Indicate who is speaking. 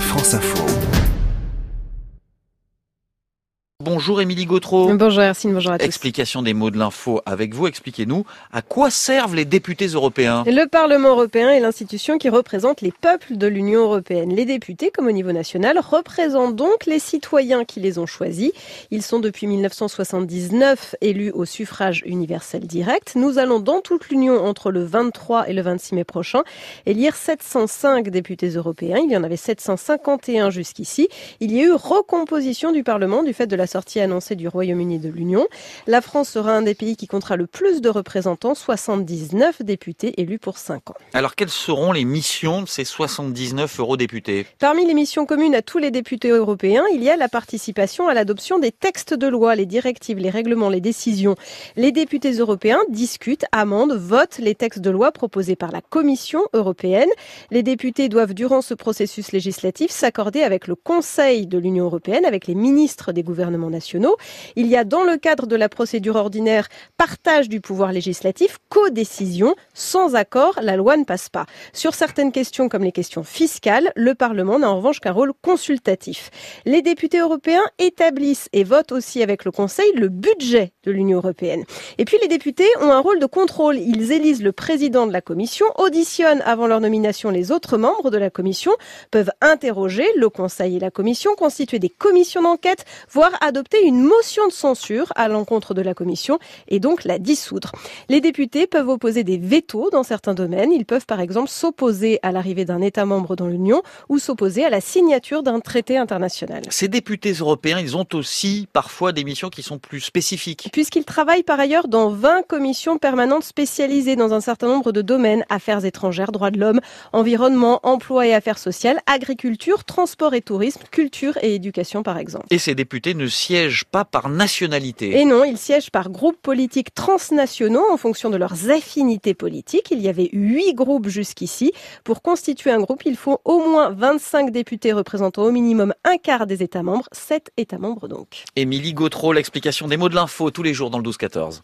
Speaker 1: France Info.
Speaker 2: Bonjour Émilie Gautreau.
Speaker 3: Bonjour Hercine, bonjour à tous.
Speaker 2: Explication des mots de l'info avec vous. Expliquez-nous à quoi servent les députés européens?
Speaker 3: Le Parlement européen est l'institution qui représente les peuples de l'Union européenne. Les députés, comme au niveau national, représentent donc les citoyens qui les ont choisis. Ils sont depuis 1979 élus au suffrage universel direct. Nous allons dans toute l'Union entre le 23 et le 26 mai prochain élire 705 députés européens. Il y en avait 751 jusqu'ici. Il y a eu recomposition du Parlement du fait de la sortie annoncée du Royaume-Uni de l'Union. La France sera un des pays qui comptera le plus de représentants, 79 députés élus pour 5 ans.
Speaker 2: Alors quelles seront les missions de ces 79 eurodéputés?
Speaker 3: Parmi les missions communes à tous les députés européens, il y a la participation à l'adoption des textes de loi, les directives, les règlements, les décisions. Les députés européens discutent, amendent, votent les textes de loi proposés par la Commission européenne. Les députés doivent, durant ce processus législatif, s'accorder avec le Conseil de l'Union européenne, avec les ministres des gouvernements nationaux. Il y a dans le cadre de la procédure ordinaire partage du pouvoir législatif, co-décision. Sans accord, la loi ne passe pas. Sur certaines questions comme les questions fiscales, le Parlement n'a en revanche qu'un rôle consultatif. Les députés européens établissent et votent aussi avec le Conseil le budget de l'Union européenne. Et puis les députés ont un rôle de contrôle. Ils élisent le président de la Commission, auditionnent avant leur nomination les autres membres de la Commission, peuvent interroger le Conseil et la Commission, constituer des commissions d'enquête, voire adopter une motion de censure à l'encontre de la Commission et donc la dissoudre. Les députés peuvent opposer des vétos dans certains domaines. Ils peuvent par exemple s'opposer à l'arrivée d'un État membre dans l'Union ou s'opposer à la signature d'un traité international.
Speaker 2: Ces députés européens, ils ont aussi parfois des missions qui sont plus spécifiques.
Speaker 3: Puisqu'ils travaillent par ailleurs dans 20 commissions permanentes spécialisées dans un certain nombre de domaines, affaires étrangères, droits de l'homme, environnement, emploi et affaires sociales, agriculture, transport et tourisme, culture et éducation par exemple.
Speaker 2: Et ces députés ne siègent pas par nationalité.
Speaker 3: Et non, ils siègent par groupes politiques transnationaux en fonction de leurs affinités politiques. Il y avait huit groupes jusqu'ici. Pour constituer un groupe, il faut au moins 25 députés représentant au minimum un quart des États membres, 7 États membres donc.
Speaker 2: Émilie Gautreau, l'explication des mots de l'info tous les jours dans le 12-14.